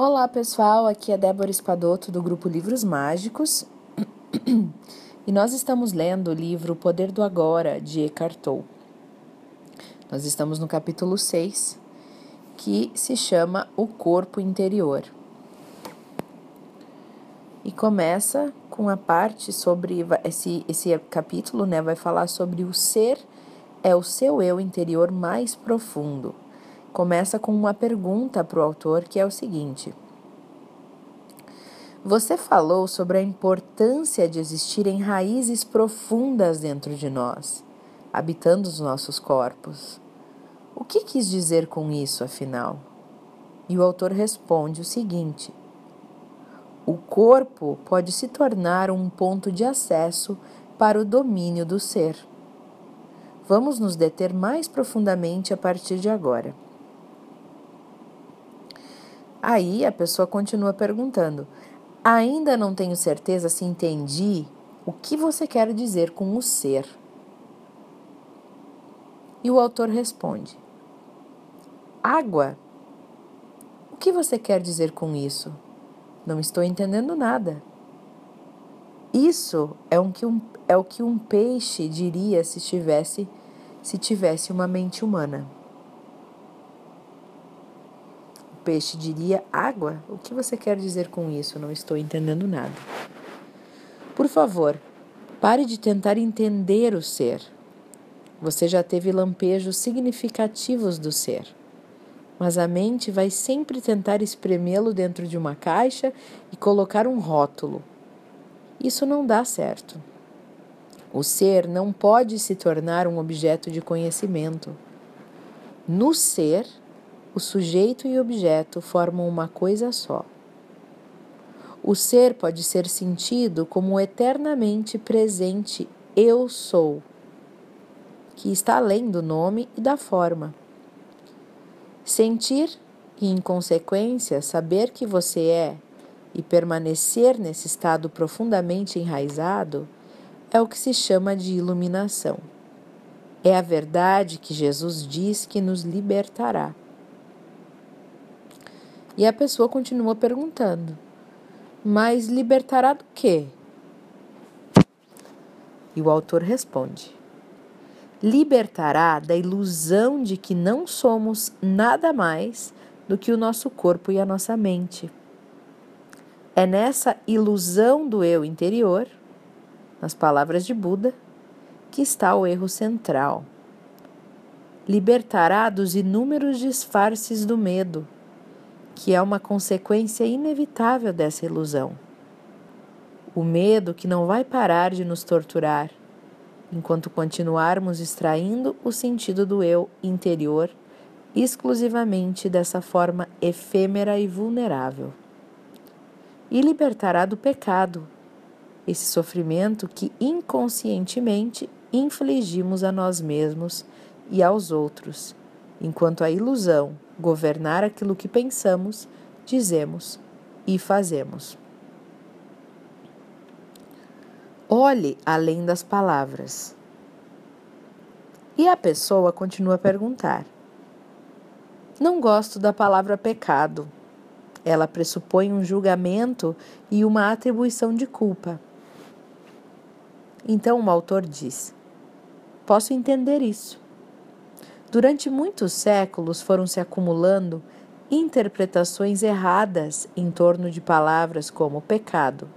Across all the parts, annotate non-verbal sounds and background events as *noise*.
Olá pessoal, aqui é Débora Espadoto do grupo Livros Mágicos. *clears throat* E nós estamos lendo o livro O Poder do Agora de Eckhart Tolle. Nós estamos no capítulo 6 que se chama O Corpo Interior. E começa com a parte sobre esse, esse capítulo né, vai falar sobre o ser é o seu eu interior mais profundo começa com uma pergunta para o autor que é o seguinte: Você falou sobre a importância de existirem raízes profundas dentro de nós, habitando os nossos corpos. O que quis dizer com isso, afinal? E o autor responde o seguinte: O corpo pode se tornar um ponto de acesso para o domínio do ser. Vamos nos deter mais profundamente a partir de agora. Aí a pessoa continua perguntando: Ainda não tenho certeza se entendi o que você quer dizer com o ser. E o autor responde: Água. O que você quer dizer com isso? Não estou entendendo nada. Isso é, um que um, é o que um peixe diria se tivesse se tivesse uma mente humana peixe diria água? O que você quer dizer com isso? Não estou entendendo nada. Por favor, pare de tentar entender o ser. Você já teve lampejos significativos do ser. Mas a mente vai sempre tentar espremê-lo dentro de uma caixa e colocar um rótulo. Isso não dá certo. O ser não pode se tornar um objeto de conhecimento. No ser, o sujeito e objeto formam uma coisa só. O ser pode ser sentido como eternamente presente Eu sou, que está além do nome e da forma. Sentir e, em consequência, saber que você é e permanecer nesse estado profundamente enraizado é o que se chama de iluminação. É a verdade que Jesus diz que nos libertará. E a pessoa continua perguntando: Mas libertará do quê? E o autor responde: Libertará da ilusão de que não somos nada mais do que o nosso corpo e a nossa mente. É nessa ilusão do eu interior, nas palavras de Buda, que está o erro central. Libertará dos inúmeros disfarces do medo que é uma consequência inevitável dessa ilusão. O medo que não vai parar de nos torturar enquanto continuarmos extraindo o sentido do eu interior exclusivamente dessa forma efêmera e vulnerável. E libertará do pecado, esse sofrimento que inconscientemente infligimos a nós mesmos e aos outros, enquanto a ilusão governar aquilo que pensamos, dizemos e fazemos. Olhe além das palavras. E a pessoa continua a perguntar: Não gosto da palavra pecado. Ela pressupõe um julgamento e uma atribuição de culpa. Então o autor diz: Posso entender isso. Durante muitos séculos foram se acumulando interpretações erradas em torno de palavras como pecado,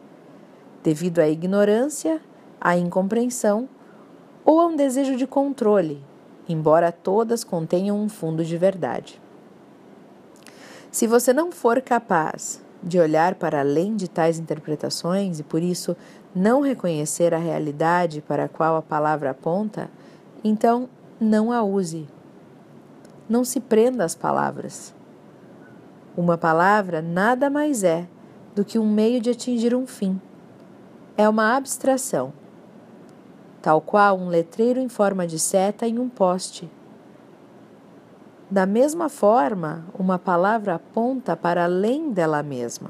devido à ignorância, à incompreensão ou a um desejo de controle, embora todas contenham um fundo de verdade. Se você não for capaz de olhar para além de tais interpretações e por isso não reconhecer a realidade para a qual a palavra aponta, então não a use não se prenda às palavras. Uma palavra nada mais é do que um meio de atingir um fim. É uma abstração, tal qual um letreiro em forma de seta em um poste. Da mesma forma, uma palavra aponta para além dela mesma.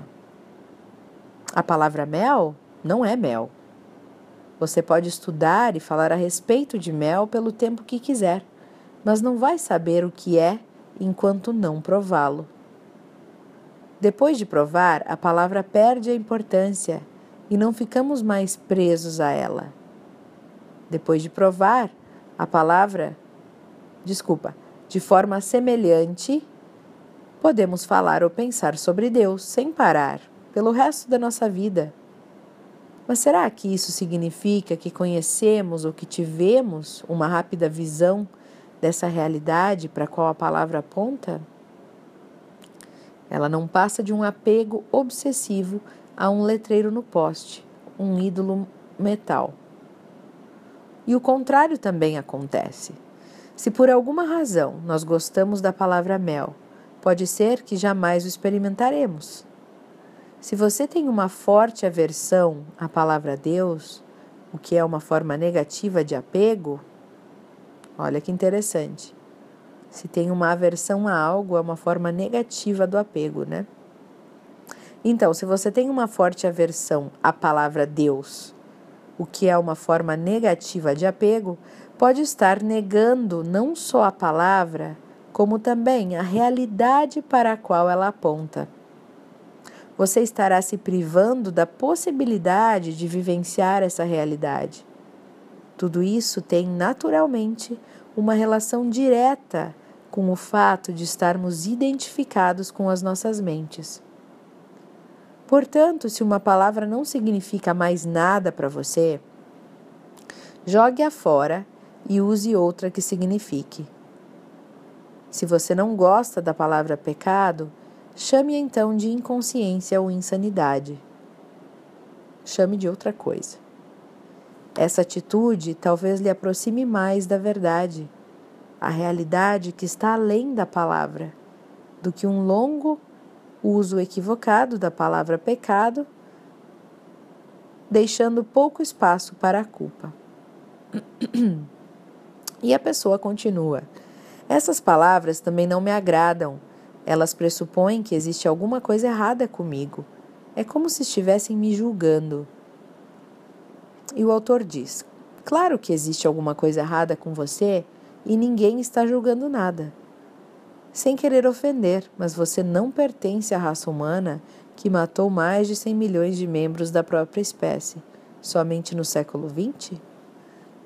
A palavra mel não é mel. Você pode estudar e falar a respeito de mel pelo tempo que quiser mas não vai saber o que é enquanto não prová-lo. Depois de provar, a palavra perde a importância e não ficamos mais presos a ela. Depois de provar, a palavra, desculpa, de forma semelhante, podemos falar ou pensar sobre Deus sem parar, pelo resto da nossa vida. Mas será que isso significa que conhecemos ou que tivemos uma rápida visão dessa realidade para a qual a palavra aponta? Ela não passa de um apego obsessivo a um letreiro no poste, um ídolo metal. E o contrário também acontece. Se por alguma razão nós gostamos da palavra mel, pode ser que jamais o experimentaremos. Se você tem uma forte aversão à palavra Deus, o que é uma forma negativa de apego, olha que interessante. Se tem uma aversão a algo, é uma forma negativa do apego, né? Então, se você tem uma forte aversão à palavra Deus, o que é uma forma negativa de apego, pode estar negando não só a palavra, como também a realidade para a qual ela aponta. Você estará se privando da possibilidade de vivenciar essa realidade. Tudo isso tem naturalmente uma relação direta com o fato de estarmos identificados com as nossas mentes. Portanto, se uma palavra não significa mais nada para você, jogue-a fora e use outra que signifique. Se você não gosta da palavra pecado, chame então de inconsciência ou insanidade. Chame de outra coisa. Essa atitude talvez lhe aproxime mais da verdade a realidade que está além da palavra, do que um longo uso equivocado da palavra pecado, deixando pouco espaço para a culpa. E a pessoa continua: Essas palavras também não me agradam. Elas pressupõem que existe alguma coisa errada comigo. É como se estivessem me julgando. E o autor diz: Claro que existe alguma coisa errada com você e ninguém está julgando nada. Sem querer ofender, mas você não pertence à raça humana que matou mais de 100 milhões de membros da própria espécie, somente no século XX?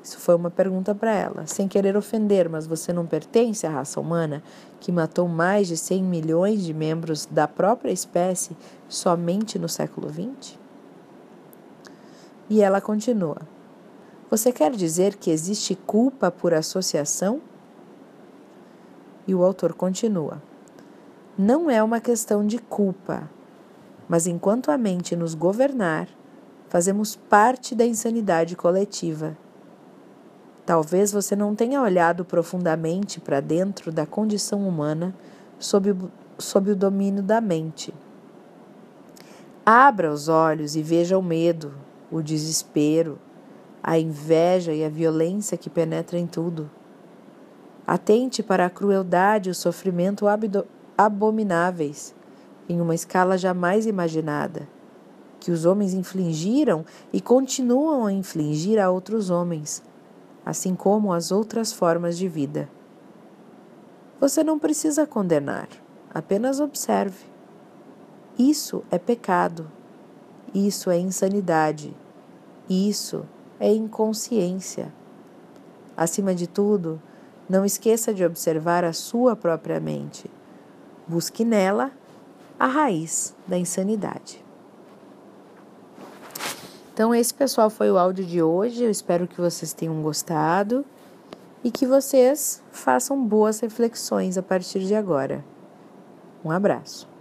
Isso foi uma pergunta para ela. Sem querer ofender, mas você não pertence à raça humana que matou mais de 100 milhões de membros da própria espécie somente no século XX? E ela continua. Você quer dizer que existe culpa por associação? E o autor continua: Não é uma questão de culpa, mas enquanto a mente nos governar, fazemos parte da insanidade coletiva. Talvez você não tenha olhado profundamente para dentro da condição humana sob o, sob o domínio da mente. Abra os olhos e veja o medo, o desespero, a inveja e a violência que penetra em tudo. Atente para a crueldade e o sofrimento abomináveis, em uma escala jamais imaginada, que os homens infligiram e continuam a infligir a outros homens, assim como as outras formas de vida. Você não precisa condenar, apenas observe. Isso é pecado, isso é insanidade, isso é inconsciência. Acima de tudo, não esqueça de observar a sua própria mente. Busque nela a raiz da insanidade. Então, esse pessoal foi o áudio de hoje. Eu espero que vocês tenham gostado e que vocês façam boas reflexões a partir de agora. Um abraço.